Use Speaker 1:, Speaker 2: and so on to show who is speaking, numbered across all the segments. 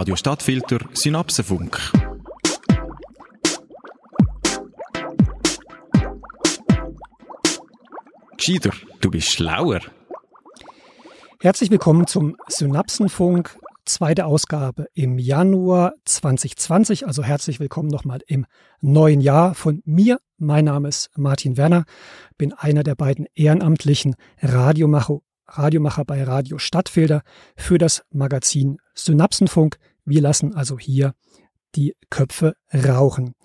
Speaker 1: Radio Stadtfilter Synapsenfunk. Gescheiter, du bist schlauer.
Speaker 2: Herzlich willkommen zum Synapsenfunk, zweite Ausgabe im Januar 2020. Also herzlich willkommen nochmal im neuen Jahr von mir. Mein Name ist Martin Werner, bin einer der beiden ehrenamtlichen Radiomacher, Radiomacher bei Radio Stadtfilter für das Magazin Synapsenfunk. Wir lassen also hier die Köpfe rauchen.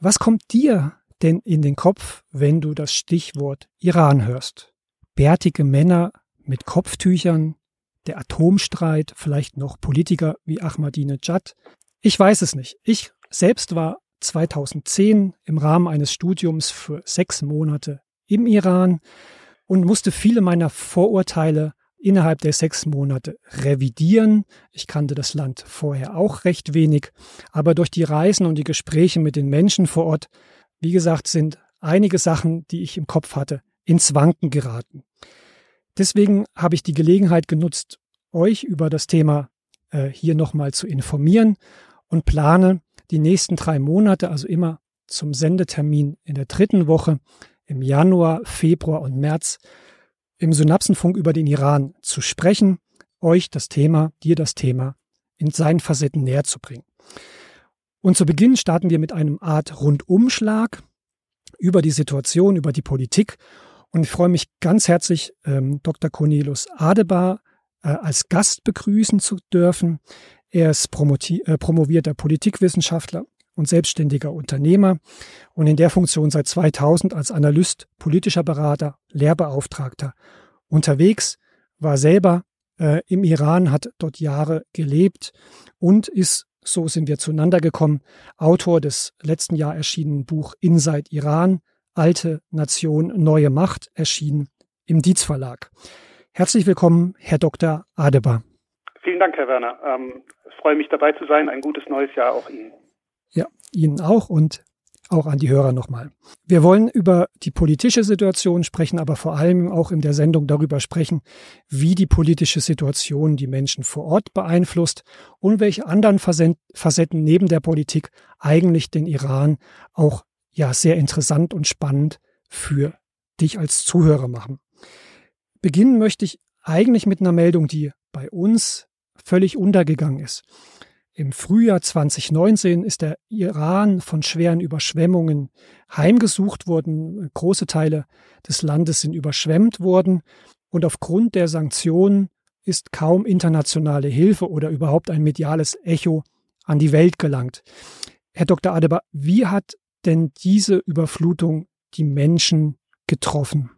Speaker 2: Was kommt dir denn in den Kopf, wenn du das Stichwort Iran hörst? Bärtige Männer mit Kopftüchern, der Atomstreit, vielleicht noch Politiker wie Ahmadinejad? Ich weiß es nicht. Ich selbst war 2010 im Rahmen eines Studiums für sechs Monate im Iran und musste viele meiner Vorurteile innerhalb der sechs Monate revidieren. Ich kannte das Land vorher auch recht wenig, aber durch die Reisen und die Gespräche mit den Menschen vor Ort, wie gesagt, sind einige Sachen, die ich im Kopf hatte, ins Wanken geraten. Deswegen habe ich die Gelegenheit genutzt, euch über das Thema äh, hier nochmal zu informieren und plane die nächsten drei Monate, also immer zum Sendetermin in der dritten Woche im Januar, Februar und März, im Synapsenfunk über den Iran zu sprechen, euch das Thema, dir das Thema in seinen Facetten näher zu bringen. Und zu Beginn starten wir mit einem Art Rundumschlag über die Situation, über die Politik. Und ich freue mich ganz herzlich, ähm, Dr. Cornelius Adebar äh, als Gast begrüßen zu dürfen. Er ist äh, promovierter Politikwissenschaftler und selbstständiger Unternehmer und in der Funktion seit 2000 als Analyst, politischer Berater, Lehrbeauftragter unterwegs, war selber äh, im Iran, hat dort Jahre gelebt und ist, so sind wir zueinander gekommen, Autor des letzten Jahr erschienenen Buch Inside Iran, Alte Nation, neue Macht, erschienen im Dietz Verlag. Herzlich willkommen, Herr Dr. Adebar.
Speaker 3: Vielen Dank, Herr Werner. Ähm, ich freue mich dabei zu sein. Ein gutes neues Jahr auch Ihnen.
Speaker 2: Ja, Ihnen auch und auch an die Hörer nochmal. Wir wollen über die politische Situation sprechen, aber vor allem auch in der Sendung darüber sprechen, wie die politische Situation die Menschen vor Ort beeinflusst und welche anderen Facetten neben der Politik eigentlich den Iran auch ja sehr interessant und spannend für dich als Zuhörer machen. Beginnen möchte ich eigentlich mit einer Meldung, die bei uns völlig untergegangen ist. Im Frühjahr 2019 ist der Iran von schweren Überschwemmungen heimgesucht worden. Große Teile des Landes sind überschwemmt worden. Und aufgrund der Sanktionen ist kaum internationale Hilfe oder überhaupt ein mediales Echo an die Welt gelangt. Herr Dr. Adebar, wie hat denn diese Überflutung die Menschen getroffen?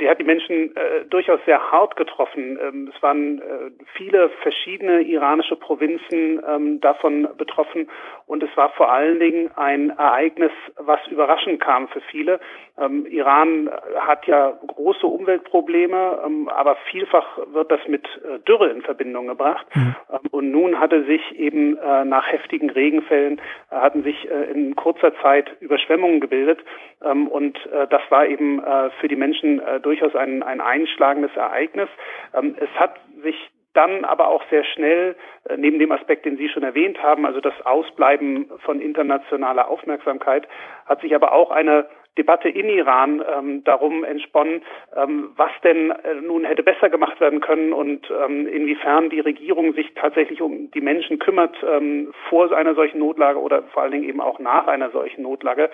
Speaker 3: sie hat Menschen äh, durchaus sehr hart getroffen. Ähm, es waren äh, viele verschiedene iranische Provinzen ähm, davon betroffen und es war vor allen Dingen ein Ereignis, was überraschend kam für viele. Ähm, Iran hat ja große Umweltprobleme, ähm, aber vielfach wird das mit äh, Dürre in Verbindung gebracht. Mhm. Ähm, und nun hatte sich eben äh, nach heftigen Regenfällen äh, hatten sich äh, in kurzer Zeit Überschwemmungen gebildet ähm, und das war eben für die Menschen durchaus ein, ein einschlagendes Ereignis. Ähm, es hat sich dann aber auch sehr schnell, äh, neben dem Aspekt, den Sie schon erwähnt haben, also das Ausbleiben von internationaler Aufmerksamkeit, hat sich aber auch eine Debatte in Iran ähm, darum entsponnen, ähm, was denn äh, nun hätte besser gemacht werden können und ähm, inwiefern die Regierung sich tatsächlich um die Menschen kümmert ähm, vor einer solchen Notlage oder vor allen Dingen eben auch nach einer solchen Notlage.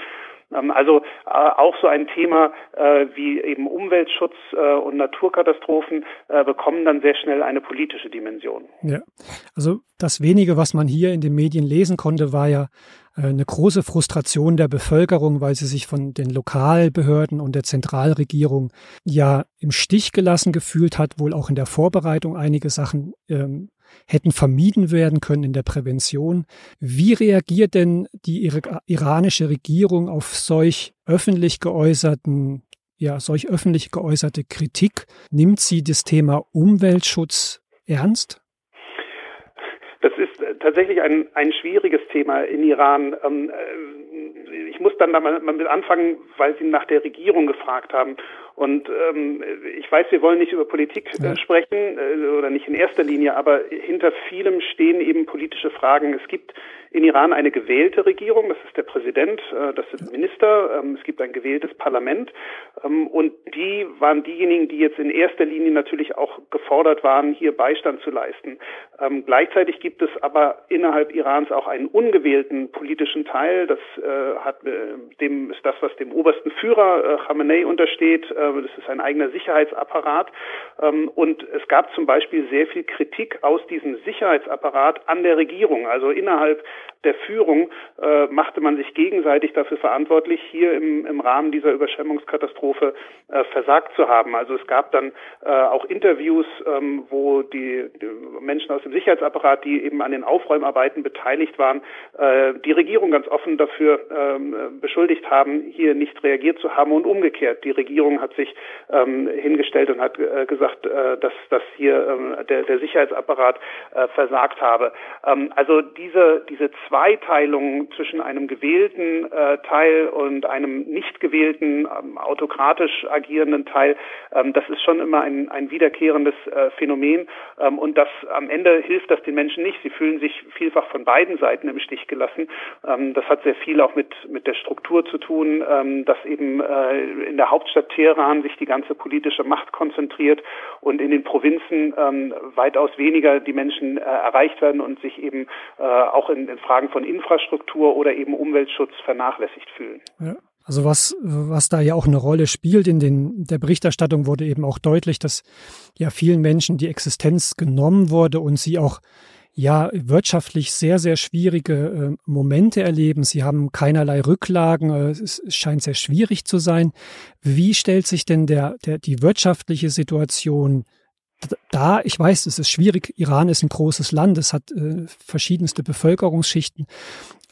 Speaker 3: Ähm, also äh, auch so ein Thema äh, wie eben Umweltschutz äh, und Naturkatastrophen bekommen dann sehr schnell eine politische Dimension.
Speaker 2: Ja, also das wenige, was man hier in den Medien lesen konnte, war ja eine große Frustration der Bevölkerung, weil sie sich von den Lokalbehörden und der Zentralregierung ja im Stich gelassen gefühlt hat, wohl auch in der Vorbereitung einige Sachen ähm, hätten vermieden werden können in der Prävention. Wie reagiert denn die iranische Regierung auf solch öffentlich geäußerten ja, solch öffentlich geäußerte Kritik? Nimmt sie das Thema Umweltschutz ernst?
Speaker 3: Das ist äh, tatsächlich ein, ein schwieriges Thema in Iran. Ähm, äh, ich muss dann da mal, mal mit anfangen, weil Sie nach der Regierung gefragt haben. Und ähm, ich weiß, wir wollen nicht über Politik äh, sprechen äh, oder nicht in erster Linie, aber hinter vielem stehen eben politische Fragen. Es gibt in Iran eine gewählte Regierung, das ist der Präsident, äh, das sind Minister, ähm, es gibt ein gewähltes Parlament. Ähm, und die waren diejenigen, die jetzt in erster Linie natürlich auch gefordert waren, hier Beistand zu leisten. Ähm, gleichzeitig gibt es aber innerhalb Irans auch einen ungewählten politischen Teil, das äh, hat äh, dem ist das, was dem obersten Führer Khamenei untersteht, das ist ein eigener Sicherheitsapparat. Und es gab zum Beispiel sehr viel Kritik aus diesem Sicherheitsapparat an der Regierung, also innerhalb der Führung äh, machte man sich gegenseitig dafür verantwortlich, hier im, im Rahmen dieser Überschwemmungskatastrophe äh, versagt zu haben. Also es gab dann äh, auch Interviews, ähm, wo die, die, Menschen aus dem Sicherheitsapparat, die eben an den Aufräumarbeiten beteiligt waren, äh, die Regierung ganz offen dafür ähm, beschuldigt haben, hier nicht reagiert zu haben und umgekehrt. Die Regierung hat sich ähm, hingestellt und hat äh, gesagt, äh, dass, dass hier ähm, der, der Sicherheitsapparat versagt habe. Ähm, also diese, diese Zweiteilung zwischen einem gewählten äh, Teil und einem nicht gewählten, ähm, autokratisch agierenden Teil, ähm, das ist schon immer ein, ein wiederkehrendes äh, Phänomen. Ähm, und das am Ende hilft das den Menschen nicht. Sie fühlen sich vielfach von beiden Seiten im Stich gelassen. Ähm, das hat sehr viel auch mit, mit der Struktur zu tun, ähm, dass eben äh, in der Hauptstadt Teheran sich die ganze politische Macht konzentriert und in den Provinzen ähm, weitaus weniger die Menschen äh, erreicht werden und sich eben äh, auch in, in Fragen von Infrastruktur oder eben Umweltschutz vernachlässigt fühlen.
Speaker 2: Ja. Also was, was da ja auch eine Rolle spielt in den, der Berichterstattung wurde eben auch deutlich, dass ja vielen Menschen die Existenz genommen wurde und sie auch ja wirtschaftlich sehr, sehr schwierige äh, Momente erleben. Sie haben keinerlei Rücklagen. Äh, es scheint sehr schwierig zu sein. Wie stellt sich denn der, der, die wirtschaftliche Situation da, ich weiß, es ist schwierig. Iran ist ein großes Land, es hat äh, verschiedenste Bevölkerungsschichten.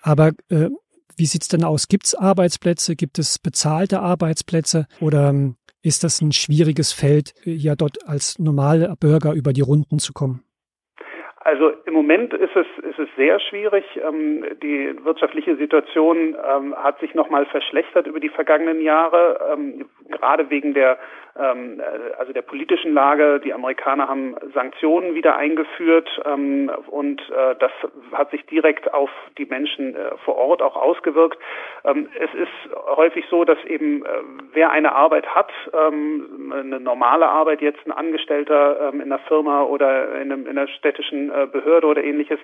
Speaker 2: Aber äh, wie sieht's denn aus? Gibt es Arbeitsplätze? Gibt es bezahlte Arbeitsplätze? Oder ähm, ist das ein schwieriges Feld, ja dort als normaler Bürger über die Runden zu kommen?
Speaker 3: Also im Moment ist es, ist es sehr schwierig. Ähm, die wirtschaftliche Situation ähm, hat sich nochmal verschlechtert über die vergangenen Jahre, ähm, gerade wegen der äh, also der politischen Lage. Die Amerikaner haben Sanktionen wieder eingeführt und äh, das hat sich direkt auf die Menschen äh, vor Ort auch ausgewirkt. Es ist häufig so, dass eben wer eine Arbeit hat, eine normale Arbeit, jetzt ein Angestellter in einer Firma oder in, einer städtischen Behörde oder ähnliches,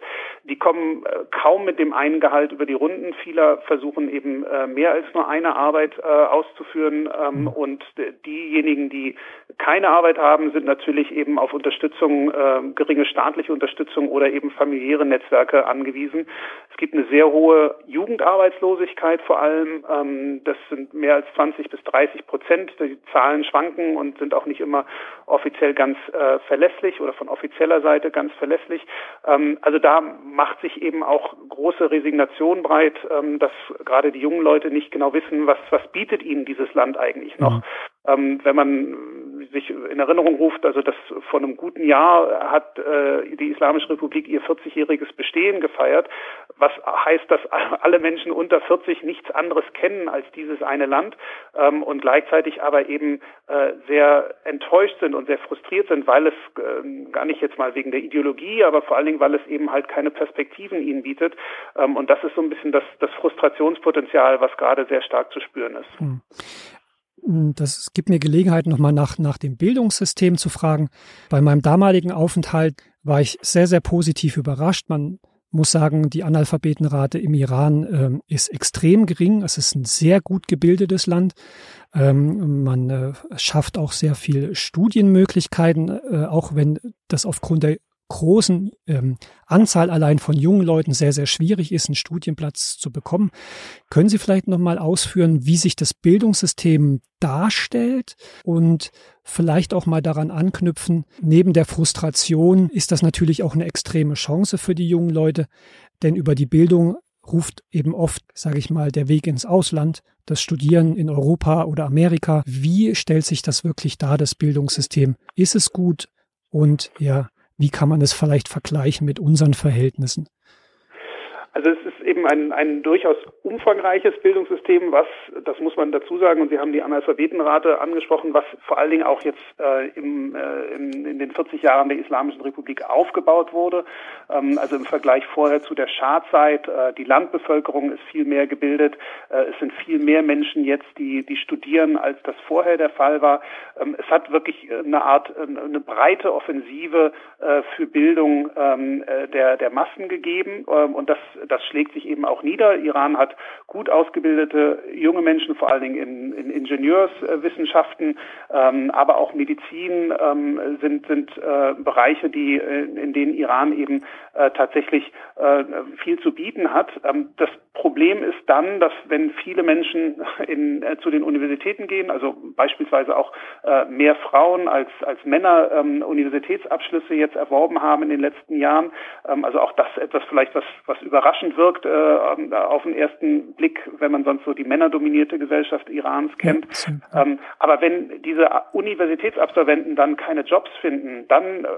Speaker 3: die kommen äh, kaum mit dem einen Gehalt über die Runden. Viele versuchen eben mehr als nur eine Arbeit auszuführen ähm, und diejenigen, diejenigen, die keine Arbeit haben, sind natürlich eben auf Unterstützung, äh, geringe staatliche Unterstützung oder eben familiäre Netzwerke angewiesen. Es gibt eine sehr hohe Jugendarbeitslosigkeit vor allem. Ähm, das sind mehr als 20 bis 30 Prozent. Die Zahlen schwanken und sind auch nicht immer offiziell ganz äh, verlässlich oder von offizieller Seite ganz verlässlich. Ähm, also da macht sich eben auch große Resignation breit, ähm, dass gerade die jungen Leute nicht genau wissen, was, was bietet ihnen dieses Land eigentlich noch. Mhm. Ähm, wenn man sich in Erinnerung ruft, also das vor einem guten Jahr hat äh, die Islamische Republik ihr 40-jähriges Bestehen gefeiert, was heißt, dass alle Menschen unter 40 nichts anderes kennen als dieses eine Land ähm, und gleichzeitig aber eben äh, sehr enttäuscht sind und sehr frustriert sind, weil es äh, gar nicht jetzt mal wegen der Ideologie, aber vor allen Dingen, weil es eben halt keine Perspektiven ihnen bietet. Ähm, und das ist so ein bisschen das, das Frustrationspotenzial, was gerade sehr stark zu spüren ist. Hm.
Speaker 2: Hm, das gibt mir Gelegenheit, nochmal nach, nach dem Bildungssystem zu fragen. Bei meinem damaligen Aufenthalt war ich sehr, sehr positiv überrascht. Man muss sagen, die Analphabetenrate im Iran ähm, ist extrem gering. Es ist ein sehr gut gebildetes Land. Ähm, man äh, schafft auch sehr viel Studienmöglichkeiten, äh, auch wenn das aufgrund der großen ähm, Anzahl allein von jungen Leuten sehr, sehr schwierig ist, einen Studienplatz zu bekommen. Können Sie vielleicht nochmal ausführen, wie sich das Bildungssystem darstellt und vielleicht auch mal daran anknüpfen, neben der Frustration ist das natürlich auch eine extreme Chance für die jungen Leute, denn über die Bildung ruft eben oft, sage ich mal, der Weg ins Ausland, das Studieren in Europa oder Amerika. Wie stellt sich das wirklich dar, das Bildungssystem? Ist es gut? Und ja, wie kann man es vielleicht vergleichen mit unseren Verhältnissen?
Speaker 3: Also es ist eben ein, ein durchaus umfangreiches Bildungssystem, was, das muss man dazu sagen, und Sie haben die Analphabetenrate angesprochen, was vor allen Dingen auch jetzt äh, im, äh, in, in den 40 Jahren der Islamischen Republik aufgebaut wurde. Ähm, also im Vergleich vorher zu der Schahzeit, äh, die Landbevölkerung ist viel mehr gebildet, äh, es sind viel mehr Menschen jetzt, die, die studieren, als das vorher der Fall war. Ähm, es hat wirklich eine Art, eine breite Offensive äh, für Bildung ähm, äh, der, der Massen gegeben ähm, und das das schlägt sich eben auch nieder. Iran hat gut ausgebildete junge Menschen, vor allen Dingen in, in Ingenieurswissenschaften, ähm, aber auch Medizin ähm, sind, sind äh, Bereiche, die, äh, in denen Iran eben äh, tatsächlich äh, viel zu bieten hat. Ähm, das Problem ist dann, dass wenn viele Menschen in, äh, zu den Universitäten gehen, also beispielsweise auch äh, mehr Frauen als, als Männer ähm, Universitätsabschlüsse jetzt erworben haben in den letzten Jahren, ähm, also auch das etwas vielleicht, was, was überraschend wirkt äh, auf den ersten Blick, wenn man sonst so die männerdominierte Gesellschaft Irans kennt. Ähm, aber wenn diese Universitätsabsolventen dann keine Jobs finden, dann äh,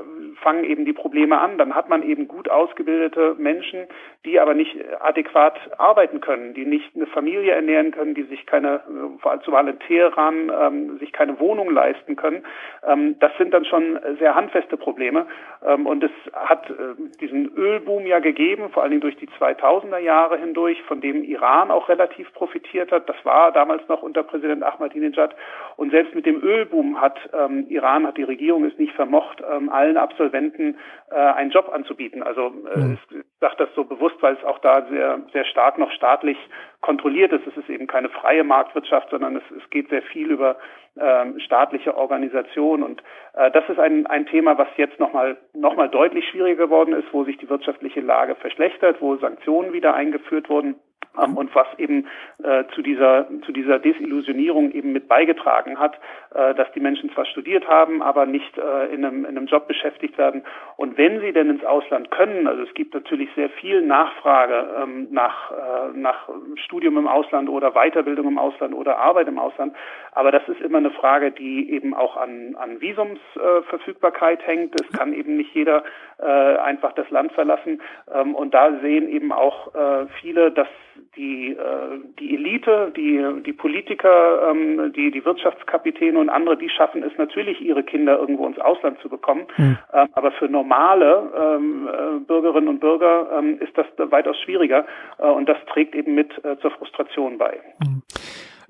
Speaker 3: fangen eben die Probleme an. Dann hat man eben gut ausgebildete Menschen, die aber nicht adäquat arbeiten können, die nicht eine Familie ernähren können, die sich keine, vor allem zumal in Teheran, ähm, sich keine Wohnung leisten können. Ähm, das sind dann schon sehr handfeste Probleme. Ähm, und es hat äh, diesen Ölboom ja gegeben, vor allen Dingen durch die 2000er Jahre hindurch, von dem Iran auch relativ profitiert hat. Das war damals noch unter Präsident Ahmadinejad. Und selbst mit dem Ölboom hat ähm, Iran, hat die Regierung es nicht vermocht, ähm, allen Absolventen äh, einen Job anzubieten. Also äh, mhm. ich sage das so bewusst, weil es auch da sehr, sehr stark noch staatlich kontrolliert ist. Es ist eben keine freie Marktwirtschaft, sondern es, es geht sehr viel über ähm, staatliche Organisation. Und äh, das ist ein, ein Thema, was jetzt nochmal noch mal deutlich schwieriger geworden ist, wo sich die wirtschaftliche Lage verschlechtert, wo Sanktionen wieder eingeführt wurden ähm, und was eben äh, zu dieser zu dieser Desillusionierung eben mit beigetragen hat, äh, dass die Menschen zwar studiert haben, aber nicht äh, in, einem, in einem Job beschäftigt werden. Und wenn sie denn ins Ausland können, also es gibt natürlich sehr viel Nachfrage ähm, nach äh, nach Studium im Ausland oder Weiterbildung im Ausland oder Arbeit im Ausland, aber das ist immer eine Frage, die eben auch an an Visumsverfügbarkeit hängt. Es kann eben nicht jeder äh, einfach das Land verlassen ähm, und da sehen eben auch äh, viele, dass die, äh, die Elite, die, die Politiker, ähm, die, die Wirtschaftskapitäne und andere, die schaffen es natürlich, ihre Kinder irgendwo ins Ausland zu bekommen. Mhm. Aber für normale äh, Bürgerinnen und Bürger ist das weitaus schwieriger äh, und das trägt eben mit äh, zur Frustration bei. Mhm.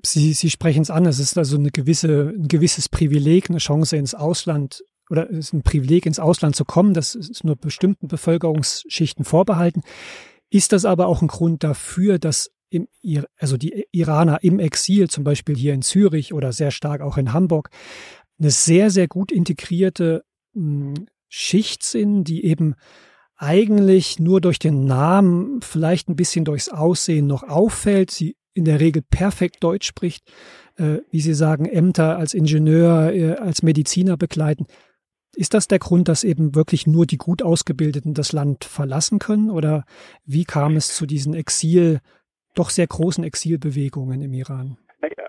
Speaker 2: Sie, Sie sprechen es an, es ist also eine gewisse, ein gewisses Privileg, eine Chance ins Ausland oder es ist ein Privileg, ins Ausland zu kommen. Das ist nur bestimmten Bevölkerungsschichten vorbehalten. Ist das aber auch ein Grund dafür, dass im, also die Iraner im Exil, zum Beispiel hier in Zürich oder sehr stark auch in Hamburg, eine sehr, sehr gut integrierte hm, Schicht sind, die eben eigentlich nur durch den Namen, vielleicht ein bisschen durchs Aussehen noch auffällt, sie in der Regel perfekt Deutsch spricht, äh, wie Sie sagen, Ämter als Ingenieur, äh, als Mediziner begleiten. Ist das der Grund, dass eben wirklich nur die gut Ausgebildeten das Land verlassen können? Oder wie kam es zu diesen Exil, doch sehr großen Exilbewegungen im Iran?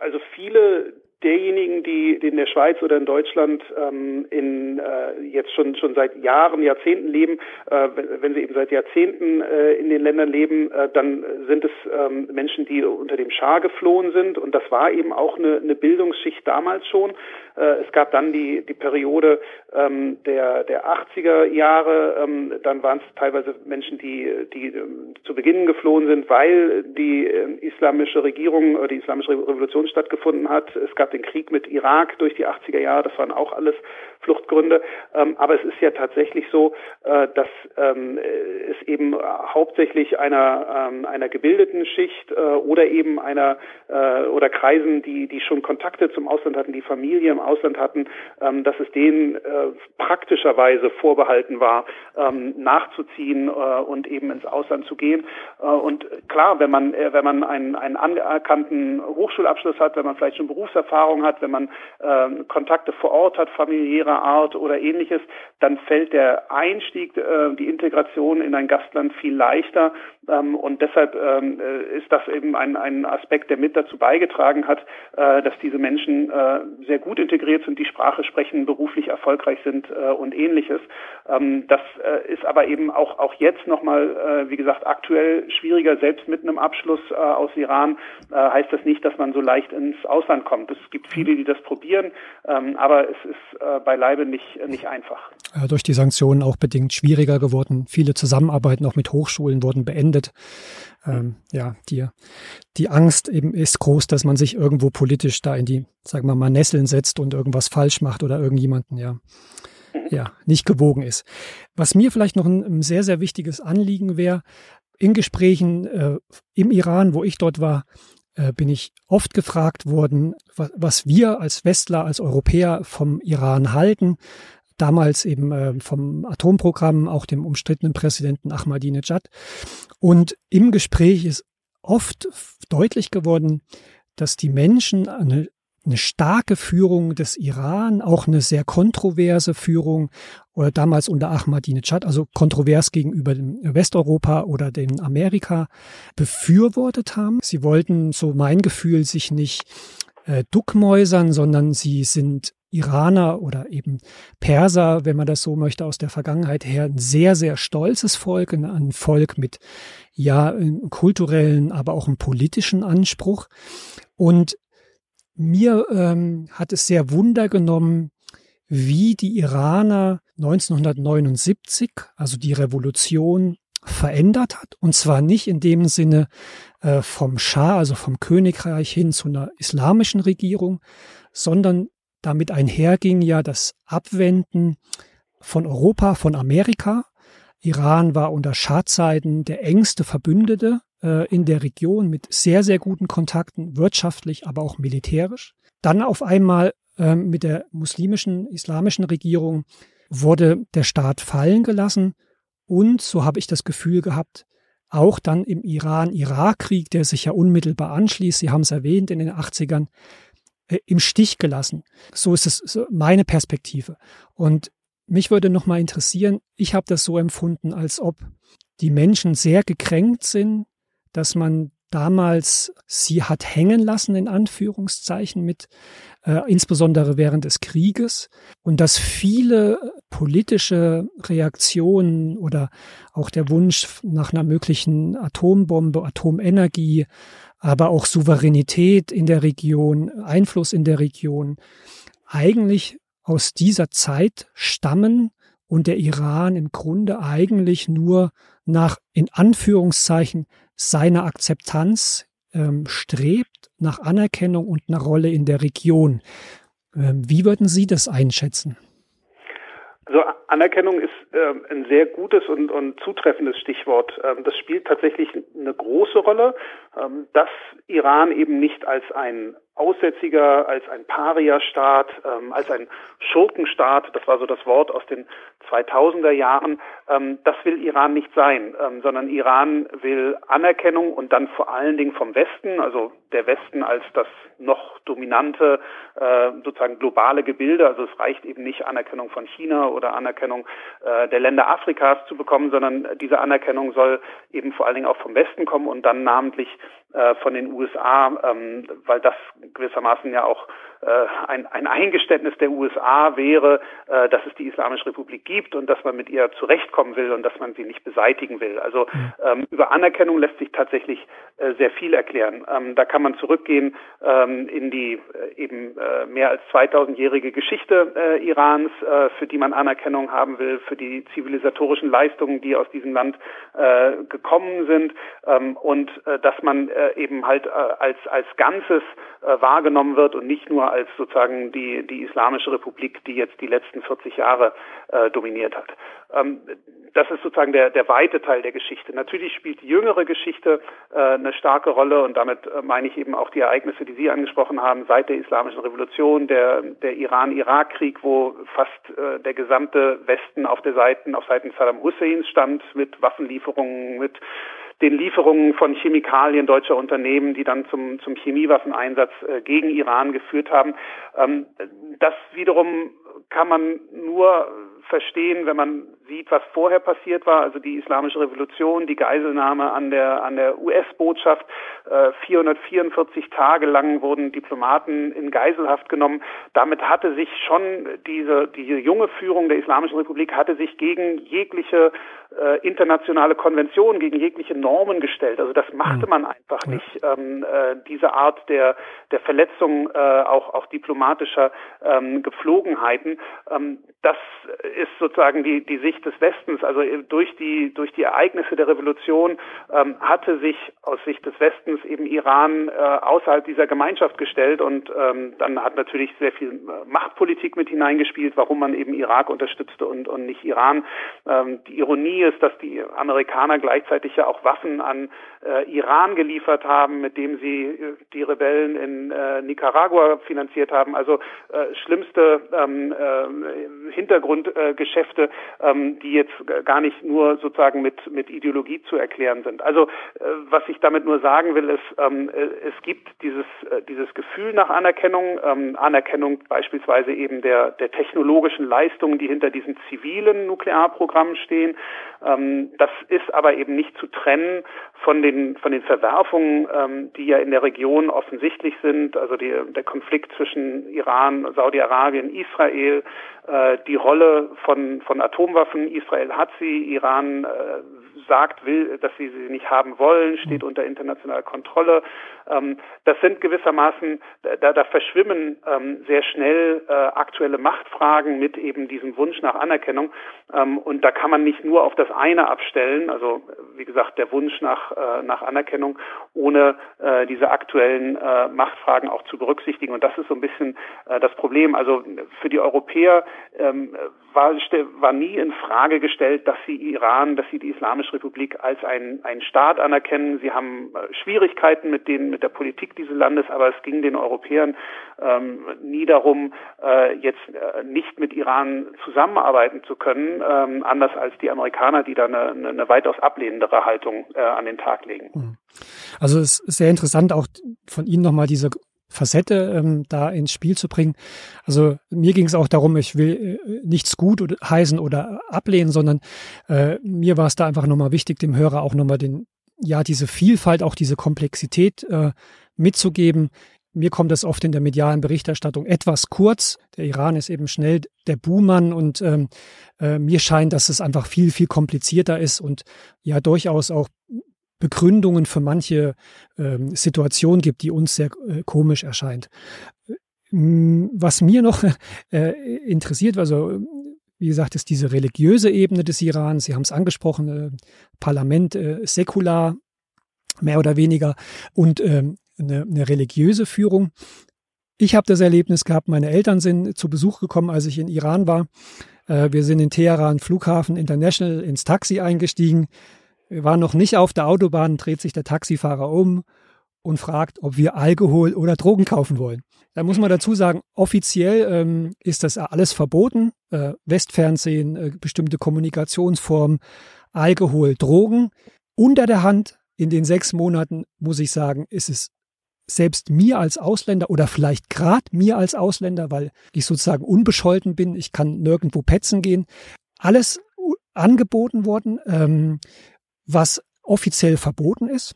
Speaker 3: Also viele derjenigen, die in der Schweiz oder in Deutschland ähm, in äh, jetzt schon schon seit Jahren, Jahrzehnten leben, äh, wenn sie eben seit Jahrzehnten äh, in den Ländern leben, äh, dann sind es ähm, Menschen, die unter dem Schah geflohen sind und das war eben auch eine, eine Bildungsschicht damals schon. Äh, es gab dann die die Periode ähm, der der 80er Jahre, ähm, dann waren es teilweise Menschen, die die ähm, zu Beginn geflohen sind, weil die äh, islamische Regierung oder die islamische Revolution stattgefunden hat. Es gab den Krieg mit Irak durch die 80er Jahre, das waren auch alles Fluchtgründe. Ähm, aber es ist ja tatsächlich so, äh, dass ähm, es eben hauptsächlich einer, ähm, einer gebildeten Schicht äh, oder eben einer äh, oder Kreisen, die, die schon Kontakte zum Ausland hatten, die Familie im Ausland hatten, ähm, dass es denen äh, praktischerweise vorbehalten war, ähm, nachzuziehen äh, und eben ins Ausland zu gehen. Äh, und klar, wenn man, äh, wenn man einen, einen anerkannten Hochschulabschluss hat, wenn man vielleicht schon Berufserfahrung hat, wenn man äh, Kontakte vor Ort hat, familiäre anderer Art oder ähnliches, dann fällt der Einstieg, äh, die Integration in ein Gastland viel leichter, Ähm, und deshalb ähm, äh, ist das eben ein, ein Aspekt, der mit dazu beigetragen hat, äh, dass diese Menschen äh, sehr gut integriert sind, die Sprache sprechen, beruflich erfolgreich sind äh, und ähnliches. Ähm, das äh, ist aber eben auch, auch jetzt nochmal, äh, wie gesagt, aktuell schwieriger. Selbst mit einem Abschluss äh, aus Iran heißt das nicht, dass man so leicht ins Ausland kommt. Es gibt viele, die das probieren, ähm, aber es ist beileibe nicht, nicht einfach.
Speaker 2: Durch die Sanktionen auch bedingt schwieriger geworden. Viele Zusammenarbeiten auch mit Hochschulen wurden beendet. Ähm, ja, die, die Angst eben ist groß, dass man sich irgendwo politisch da in die, sagen wir mal, Nesseln setzt und irgendwas falsch macht oder irgendjemanden, ja, ja, nicht gewogen ist. Was mir vielleicht noch ein, sehr, sehr wichtiges Anliegen wäre, in Gesprächen äh, im Iran, wo ich dort war, äh, bin ich oft gefragt worden, was wir als Westler, als Europäer vom Iran halten. Damals eben äh, vom Atomprogramm, auch dem umstrittenen Präsidenten Ahmadinejad. Und im Gespräch ist oft deutlich geworden, dass die Menschen eine eine starke Führung des Iran, auch eine sehr kontroverse Führung, oder damals unter Ahmadinejad, also kontrovers gegenüber dem Westeuropa oder dem Amerika, befürwortet haben. Sie wollten, so mein Gefühl, sich nicht äh, duckmäusern, sondern sie sind Iraner oder eben Perser, wenn man das so möchte, aus der Vergangenheit her, ein sehr, sehr stolzes Volk, ein Volk mit ja, kulturellen, aber auch einem politischen Anspruch. Und mir ähm, hat es sehr Wunder genommen, wie die Iraner 1979, also die Revolution, verändert hat. Und zwar nicht in dem Sinne äh, vom Schah, also vom Königreich hin zu einer islamischen Regierung, sondern damit einherging ja das Abwenden von Europa, von Amerika. Iran war unter Schah-Zeiten der engste Verbündete äh, in der Region mit sehr, sehr guten Kontakten, wirtschaftlich, aber auch militärisch. Dann auf einmal äh, mit der muslimischen, islamischen Regierung wurde der Staat fallen gelassen und, so habe ich das Gefühl gehabt, auch dann im Iran-Irak-Krieg, der sich ja unmittelbar anschließt, Sie haben es erwähnt, in den 80ern, äh, im Stich gelassen. So ist es meine Perspektive. Und mich würde noch mal interessieren, ich habe das so empfunden, als ob die Menschen sehr gekränkt sind dass man damals sie hat hängen lassen, in Anführungszeichen, mit äh, insbesondere während des Krieges und dass viele politische Reaktionen oder auch der Wunsch nach einer möglichen Atombombe, Atomenergie, aber auch Souveränität in der Region, Einfluss in der Region, eigentlich aus dieser Zeit stammen und der Iran im Grunde eigentlich nur nach, in Anführungszeichen, seiner Akzeptanz ähm, strebt, nach Anerkennung und einer Rolle in der Region. Ähm, wie würden Sie das einschätzen?
Speaker 3: Also Anerkennung ist äh, ein sehr gutes und, und zutreffendes Stichwort. Ähm, das spielt tatsächlich eine große Rolle, ähm, dass Iran eben nicht als ein Aussätziger, als ein Paria-Staat, ähm, als ein Schurkenstaat, das war so das Wort aus den 2000er Jahren, ähm, das will Iran nicht sein, ähm, sondern Iran will Anerkennung und dann vor allen Dingen vom Westen, also der Westen als das noch dominante, äh, sozusagen globale Gebilde, also es reicht eben nicht Anerkennung von China oder Anerkennung äh, der Länder Afrikas zu bekommen, sondern diese Anerkennung soll eben vor allen Dingen auch vom Westen kommen und dann namentlich von den USA, ähm, weil das gewissermaßen ja auch äh, ein, ein Eingeständnis der USA wäre, äh, dass es die Islamische Republik gibt und dass man mit ihr zurechtkommen will und dass man sie nicht beseitigen will. Also ähm, über Anerkennung lässt sich tatsächlich äh, sehr viel erklären. Ähm, da kann man zurückgehen ähm, in die äh, eben äh, mehr als 2000-jährige Geschichte äh, Irans, äh, für die man Anerkennung haben will, für die zivilisatorischen Leistungen, die aus diesem Land äh, gekommen sind ähm, und äh, dass man äh, eben halt äh, als als Ganzes äh, wahrgenommen wird und nicht nur als sozusagen die, die Islamische Republik, die jetzt die letzten 40 Jahre äh, dominiert hat. Ähm, das ist sozusagen der, der weite Teil der Geschichte. Natürlich spielt die jüngere Geschichte äh, eine starke Rolle und damit äh, meine ich eben auch die Ereignisse, die Sie angesprochen haben, seit der Islamischen Revolution, der, der Iran-Irak-Krieg, wo fast äh, der gesamte Westen auf der Seite, auf Seiten Saddam Husseins stand, mit Waffenlieferungen, mit den Lieferungen von Chemikalien deutscher Unternehmen, die dann zum, zum Chemiewaffeneinsatz äh, gegen Iran geführt haben. Ähm, das wiederum kann man nur verstehen, wenn man sieht, was vorher passiert war, also die Islamische Revolution, die Geiselnahme an der an der US-Botschaft. Äh, 444 Tage lang wurden Diplomaten in Geiselhaft genommen. Damit hatte sich schon diese diese junge Führung der Islamischen Republik hatte sich gegen jegliche äh, internationale Konventionen, gegen jegliche Normen gestellt. Also das machte mhm. man einfach nicht. Ähm, äh, diese Art der der Verletzung äh, auch auch diplomatischer ähm, Gepflogenheiten. Ähm, das ist sozusagen die, die Sicht des Westens. Also durch die, durch die Ereignisse der Revolution ähm, hatte sich aus Sicht des Westens eben Iran äh, außerhalb dieser Gemeinschaft gestellt und ähm, dann hat natürlich sehr viel äh, Machtpolitik mit hineingespielt, warum man eben Irak unterstützte und, und nicht Iran. Ähm, die Ironie ist, dass die Amerikaner gleichzeitig ja auch Waffen an äh, Iran geliefert haben, mit dem sie äh, die Rebellen in äh, Nicaragua finanziert haben. Also äh, schlimmste ähm, äh, Hintergrundgeschäfte, ähm, die jetzt gar nicht nur sozusagen mit, mit Ideologie zu erklären sind. Also äh, was ich damit nur sagen will, ist, ähm, äh, es gibt dieses, äh, dieses Gefühl nach Anerkennung, ähm, Anerkennung beispielsweise eben der, der technologischen Leistungen, die hinter diesen zivilen Nuklearprogrammen stehen. Ähm, das ist aber eben nicht zu trennen von den, von den Verwerfungen, ähm, die ja in der Region offensichtlich sind, also die, der Konflikt zwischen Iran, Saudi-Arabien, Israel, äh, die Rolle von, von Atomwaffen. Israel hat sie, Iran äh, sagt, will, dass sie sie nicht haben wollen, steht mhm. unter internationaler Kontrolle. Ähm, das sind gewissermaßen, da, da verschwimmen ähm, sehr schnell äh, aktuelle Machtfragen mit eben diesem Wunsch nach Anerkennung. Ähm, und da kann man nicht nur auf das eine abstellen, also wie gesagt, der Wunsch nach, äh, nach Anerkennung, ohne äh, diese aktuellen äh, Machtfragen auch zu berücksichtigen. Und das ist so ein bisschen äh, das Problem. Also für die Europäer ähm, war, war nie in Frage gestellt, dass sie Iran, dass sie die Islamische Republik als ein, ein Staat anerkennen. Sie haben äh, Schwierigkeiten mit den, mit der Politik dieses Landes, aber es ging den Europäern ähm, nie darum, äh, jetzt äh, nicht mit Iran zusammenarbeiten zu können, ähm, anders als die Amerikaner, die da eine, eine weitaus ablehnendere Haltung äh, an den Tag legen. Hm.
Speaker 2: Also es ist sehr interessant, auch von Ihnen nochmal diese Facette ähm, da ins Spiel zu bringen. Also mir ging es auch darum, ich will äh, nichts gut oder, heißen oder ablehnen, sondern äh, mir war es da einfach nochmal wichtig, dem Hörer auch nochmal den, ja, diese Vielfalt, auch diese Komplexität äh, mitzugeben. Mir kommt das oft in der medialen Berichterstattung etwas kurz. Der Iran ist eben schnell der Buhmann und ähm, äh, mir scheint, dass es einfach viel, viel komplizierter ist und ja durchaus auch Begründungen für manche ähm, Situationen gibt, die uns sehr äh, komisch erscheint. Ähm, was mir noch äh, interessiert, also wie gesagt, ist diese religiöse Ebene des Irans. Sie haben es angesprochen, äh, Parlament äh, säkular, mehr oder weniger, und ähm, eine, eine religiöse Führung. Ich habe das Erlebnis gehabt, meine Eltern sind zu Besuch gekommen, als ich in Iran war. Äh, wir sind in Teheran Flughafen International ins Taxi eingestiegen. Wir waren noch nicht auf der Autobahn, dreht sich der Taxifahrer um und fragt, ob wir Alkohol oder Drogen kaufen wollen. Da muss man dazu sagen, offiziell ähm, ist das alles verboten. Äh, Westfernsehen, äh, bestimmte Kommunikationsformen, Alkohol, Drogen. Unter der Hand in den sechs Monaten, muss ich sagen, ist es selbst mir als Ausländer oder vielleicht gerade mir als Ausländer, weil ich sozusagen unbescholten bin, ich kann nirgendwo petzen gehen, alles angeboten worden. Ähm, was offiziell verboten ist.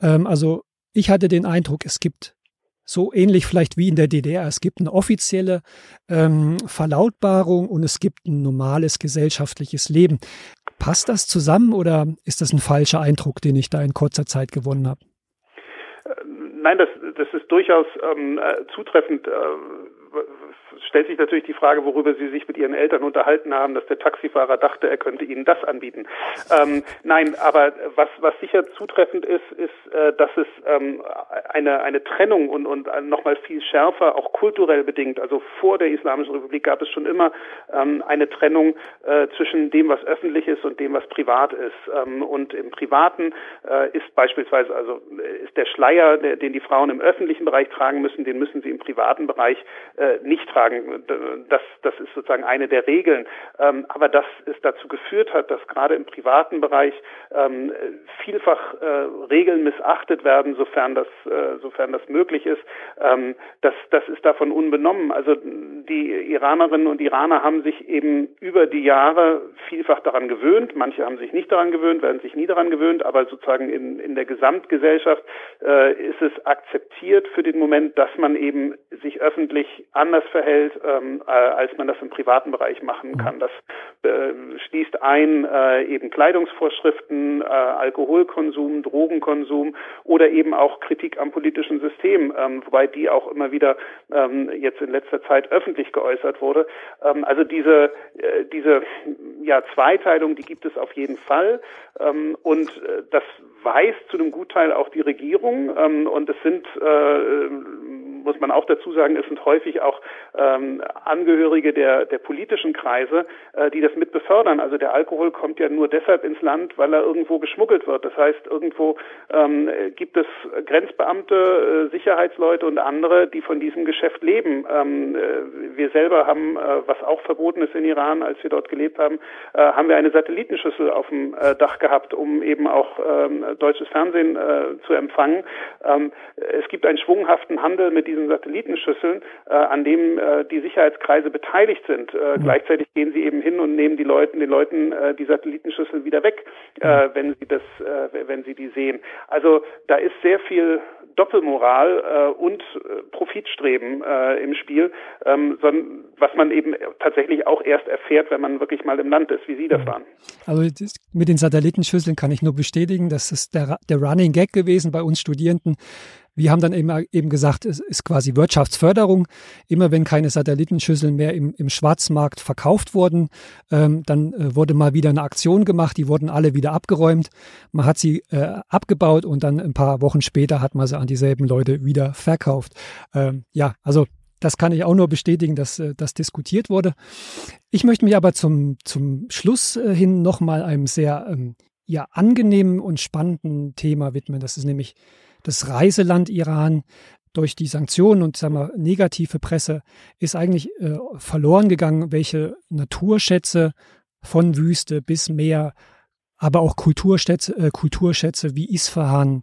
Speaker 2: Ähm, also ich hatte den Eindruck, es gibt so ähnlich vielleicht wie in der DDR, es gibt eine offizielle ähm, Verlautbarung und es gibt ein normales gesellschaftliches Leben. Passt das zusammen oder ist das ein falscher Eindruck, den ich da in kurzer Zeit gewonnen habe?
Speaker 3: Äh, nein, das, das ist durchaus ähm, äh, zutreffend. Äh, stellt sich natürlich die Frage, worüber Sie sich mit Ihren Eltern unterhalten haben, dass der Taxifahrer dachte, er könnte Ihnen das anbieten. Ähm, nein, aber was, was sicher zutreffend ist, ist, äh, dass es ähm, eine, eine Trennung und, und nochmal viel schärfer, auch kulturell bedingt, also vor der Islamischen Republik gab es schon immer ähm, eine Trennung äh, zwischen dem, was öffentlich ist und dem, was privat ist. Ähm, und im Privaten äh, ist beispielsweise, also ist der Schleier, der, den die Frauen im öffentlichen Bereich tragen müssen, den müssen sie im privaten Bereich äh, nicht tragen. Das, das ist sozusagen eine der Regeln. Ähm, aber dass es dazu geführt hat, dass gerade im privaten Bereich ähm, vielfach äh, Regeln missachtet werden, sofern das, äh, sofern das möglich ist, ähm, das, das ist davon unbenommen. Also die Iranerinnen und Iraner haben sich eben über die Jahre vielfach daran gewöhnt. Manche haben sich nicht daran gewöhnt, werden sich nie daran gewöhnt, aber sozusagen in, in der Gesamtgesellschaft äh, ist es akzeptiert für den Moment, dass man eben sich öffentlich anders verhält, ähm, äh, als man das im privaten Bereich machen kann. Das äh, schließt ein äh, eben Kleidungsvorschriften, äh, Alkoholkonsum, Drogenkonsum oder eben auch Kritik am politischen System, ähm, wobei die auch immer wieder ähm, jetzt in letzter Zeit öffentlich geäußert wurde. Ähm, also diese äh, diese ja Zweiteilung, die gibt es auf jeden Fall ähm, und äh, das weiß zu einem Gutteil auch die Regierung ähm, und es sind äh, muss man auch dazu sagen, es sind häufig auch ähm, Angehörige der, der politischen Kreise, äh, die das mit befördern. Also der Alkohol kommt ja nur deshalb ins Land, weil er irgendwo geschmuggelt wird. Das heißt, irgendwo ähm, gibt es Grenzbeamte, äh, Sicherheitsleute und andere, die von diesem Geschäft leben. Ähm, äh, wir selber haben, äh, was auch verboten ist in Iran, als wir dort gelebt haben, äh, haben wir eine Satellitenschüssel auf dem äh, Dach gehabt, um eben auch ähm, deutsches Fernsehen äh, zu empfangen. Ähm, es gibt einen schwunghaften Handel mit diesen Satellitenschüsseln, äh, an dem äh, die Sicherheitskreise beteiligt sind. Äh, mhm. Gleichzeitig gehen sie eben hin und nehmen die Leuten, den Leuten äh, die Satellitenschüssel wieder weg, äh, mhm. wenn sie das, äh, wenn sie die sehen. Also da ist sehr viel Doppelmoral äh, und äh, Profitstreben äh, im Spiel, ähm, sondern was man eben tatsächlich auch erst erfährt, wenn man wirklich mal im Land ist, wie Sie das waren.
Speaker 2: Also mit den Satellitenschüsseln kann ich nur bestätigen, das ist der, der Running Gag gewesen bei uns Studierenden. Wir haben dann eben, eben gesagt, es ist quasi Wirtschaftsförderung. Immer wenn keine Satellitenschüsseln mehr im, im Schwarzmarkt verkauft wurden, ähm, dann äh, wurde mal wieder eine Aktion gemacht. Die wurden alle wieder abgeräumt. Man hat sie äh, abgebaut und dann ein paar Wochen später hat man sie an dieselben Leute wieder verkauft. Ähm, ja, also das kann ich auch nur bestätigen, dass äh, das diskutiert wurde. Ich möchte mich aber zum, zum Schluss äh, hin nochmal einem sehr ähm, ja, angenehmen und spannenden Thema widmen. Das ist nämlich das Reiseland Iran durch die Sanktionen und sagen wir, negative Presse ist eigentlich äh, verloren gegangen, welche Naturschätze von Wüste bis Meer, aber auch Kulturschätze, äh, Kulturschätze wie Isfahan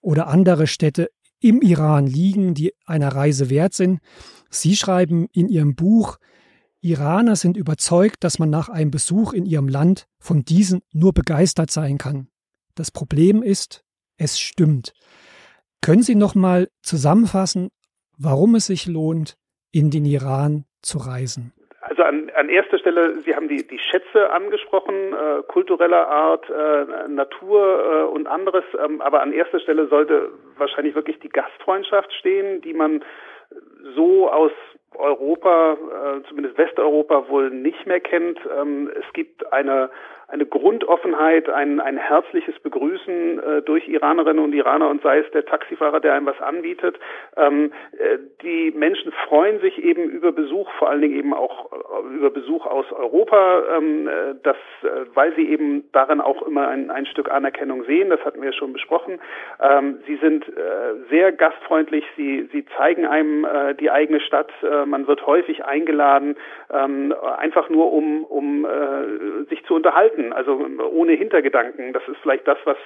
Speaker 2: oder andere Städte im Iran liegen, die einer Reise wert sind. Sie schreiben in Ihrem Buch, Iraner sind überzeugt, dass man nach einem Besuch in ihrem Land von diesen nur begeistert sein kann. Das Problem ist, es stimmt. Können Sie noch mal zusammenfassen, warum es sich lohnt, in den Iran zu reisen?
Speaker 3: Also an, an erster Stelle, Sie haben die, die Schätze angesprochen, äh, kultureller Art, äh, Natur äh, und anderes, ähm, aber an erster Stelle sollte wahrscheinlich wirklich die Gastfreundschaft stehen, die man so aus Europa, äh, zumindest Westeuropa, wohl nicht mehr kennt. Ähm, es gibt eine eine Grundoffenheit, ein, ein herzliches Begrüßen äh, durch Iranerinnen und Iraner und sei es der Taxifahrer, der einem was anbietet. Ähm, äh, die Menschen freuen sich eben über Besuch, vor allen Dingen eben auch äh, über Besuch aus Europa, ähm, äh, das, äh, weil sie eben darin auch immer ein, ein Stück Anerkennung sehen. Das hatten wir schon besprochen. Ähm, sie sind sehr gastfreundlich. Sie, sie zeigen einem äh, die eigene Stadt. Äh, man wird häufig eingeladen, ähm, einfach nur um, um äh, sich zu unterhalten also ohne Hintergedanken. Das ist vielleicht das, was,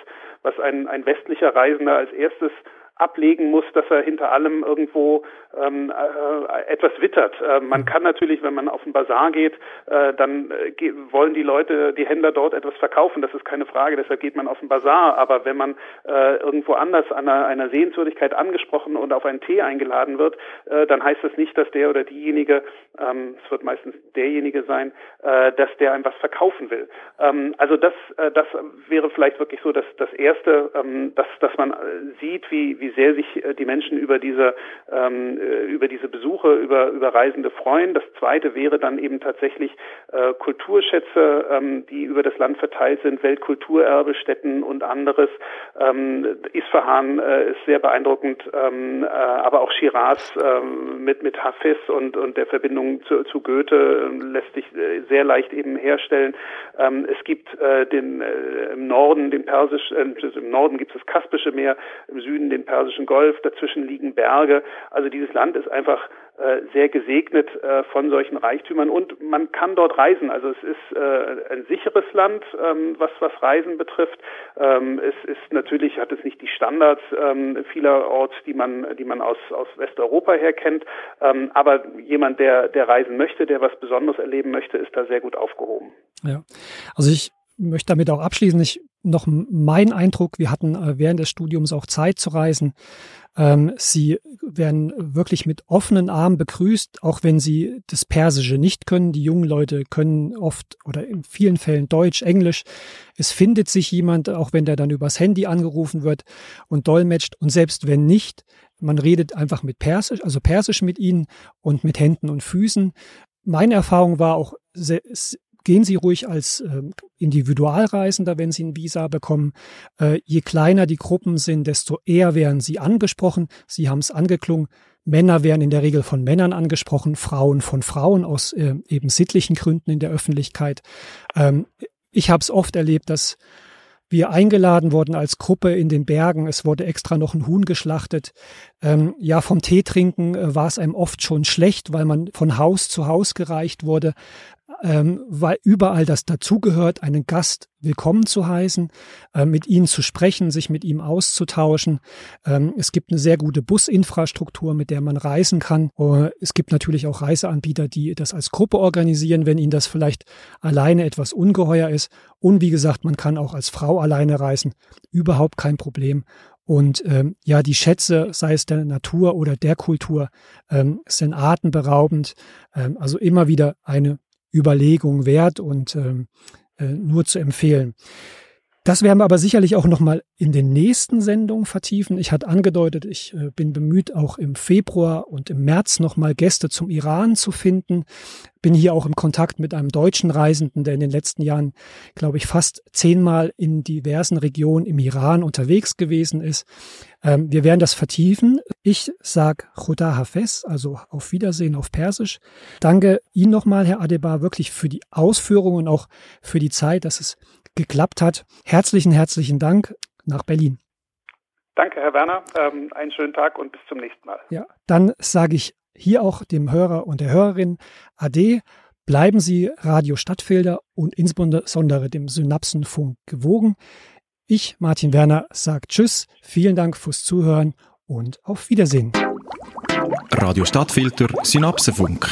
Speaker 3: was ein, ein westlicher Reisender als erstes ablegen muss, dass er hinter allem irgendwo ähm, äh, etwas wittert. Äh, man kann natürlich, wenn man auf den Bazar geht, äh, dann äh, wollen die Leute, die Händler dort etwas verkaufen. Das ist keine Frage. Deshalb geht man auf den Bazar. Aber wenn man äh, irgendwo anders an einer, einer Sehenswürdigkeit angesprochen und auf einen Tee eingeladen wird, äh, dann heißt das nicht, dass der oder diejenige, ähm, es wird meistens derjenige sein, äh, dass der einem was verkaufen will. Ähm, also das, äh, das wäre vielleicht wirklich so, dass das erste, ähm, dass, dass man äh, sieht, wie, wie sehr sich äh, die Menschen über diese ähm, äh, über diese Besuche, über, über Reisende freuen. Das zweite wäre dann eben tatsächlich äh, Kulturschätze, ähm, die über das Land verteilt sind, Weltkulturerbestätten und anderes. Ähm, Isfahan äh, ist sehr beeindruckend, ähm, äh, aber auch Shiraz ähm, mit, mit Hafiz und, und der Verbindung zu, zu Goethe äh, lässt sich äh, sehr leicht eben herstellen. Ähm, es gibt äh, den, äh, im Norden den Persisch, äh, im Norden gibt es das Kaspische Meer, im Süden den Persischen Golf, dazwischen liegen Berge. Also dieses Land ist einfach äh, sehr gesegnet äh, von solchen Reichtümern und man kann dort reisen. Also es ist äh, ein sicheres Land, ähm, was was Reisen betrifft. Ähm, es ist natürlich hat es nicht die Standards ähm, vielerorts, die man die man aus aus Westeuropa her kennt. Aber jemand, der der reisen möchte, der was Besonderes erleben möchte, ist da sehr gut aufgehoben.
Speaker 2: Ja, also ich möchte damit auch abschließen. Ich noch mein Eindruck, wir hatten äh, während des Studiums auch Zeit zu reisen. Ähm, sie werden wirklich mit offenen Armen begrüßt, auch wenn sie das Persische nicht können. Die jungen Leute können oft oder in vielen Fällen Deutsch, Englisch. Es findet sich jemand, auch wenn der dann übers Handy angerufen wird und dolmetscht. Und selbst wenn nicht, man redet einfach mit Persisch, also Persisch mit ihnen und mit Händen und Füßen. Meine Erfahrung war auch gehen Sie ruhig als äh, Individualreisender, wenn Sie ein Visa bekommen. Äh, je kleiner die Gruppen sind, desto eher werden Sie angesprochen. Sie haben es angeklungen. Männer werden in der Regel von Männern angesprochen, Frauen von Frauen aus äh, eben sittlichen Gründen in der Öffentlichkeit. Ähm, ich habe es oft erlebt, dass wir eingeladen wurden als Gruppe in den Bergen. Es wurde extra noch ein Huhn geschlachtet. Ähm, ja, vom Tee trinken äh, war es einem oft schon schlecht, weil man von Haus zu Haus gereicht wurde ähm, weil überall das dazugehört, einen Gast willkommen zu heißen, äh, mit ihm zu sprechen, sich mit ihm auszutauschen. Ähm, es gibt eine sehr gute Businfrastruktur, mit der man reisen kann. Uh, es gibt natürlich auch Reiseanbieter, die das als Gruppe organisieren, wenn ihnen das vielleicht alleine etwas ungeheuer ist. Und wie gesagt, man kann auch als Frau alleine reisen. Überhaupt kein Problem. Und ähm, ja, die Schätze, sei es der Natur oder der Kultur, ähm, sind atemberaubend. Ähm, also immer wieder eine Überlegung wert und ähm, äh, nur zu empfehlen. Das werden wir aber sicherlich auch nochmal in den nächsten Sendungen vertiefen. Ich hatte angedeutet, ich äh, bin bemüht, auch im Februar und im März nochmal Gäste zum Iran zu finden. Bin hier auch im Kontakt mit einem deutschen Reisenden, der in den letzten Jahren, glaube ich, fast zehnmal in diversen Regionen im Iran unterwegs gewesen ist. Ähm, wir werden das vertiefen. Ich sage Khuda Hafez, also auf Wiedersehen auf Persisch. Danke Ihnen nochmal, Herr Adebar, wirklich für die Ausführungen und auch für die Zeit, dass es geklappt hat. Herzlichen, herzlichen Dank nach Berlin.
Speaker 3: Danke, Herr Werner. Ähm, einen schönen Tag und bis zum nächsten Mal.
Speaker 2: Ja, dann sage ich hier auch dem Hörer und der Hörerin Ade. Bleiben Sie Radio Stadtfelder und insbesondere dem Synapsenfunk gewogen. Ich, Martin Werner, sage Tschüss, vielen Dank fürs Zuhören und auf Wiedersehen.
Speaker 1: Radio Stadtfilter Synapsenfunk.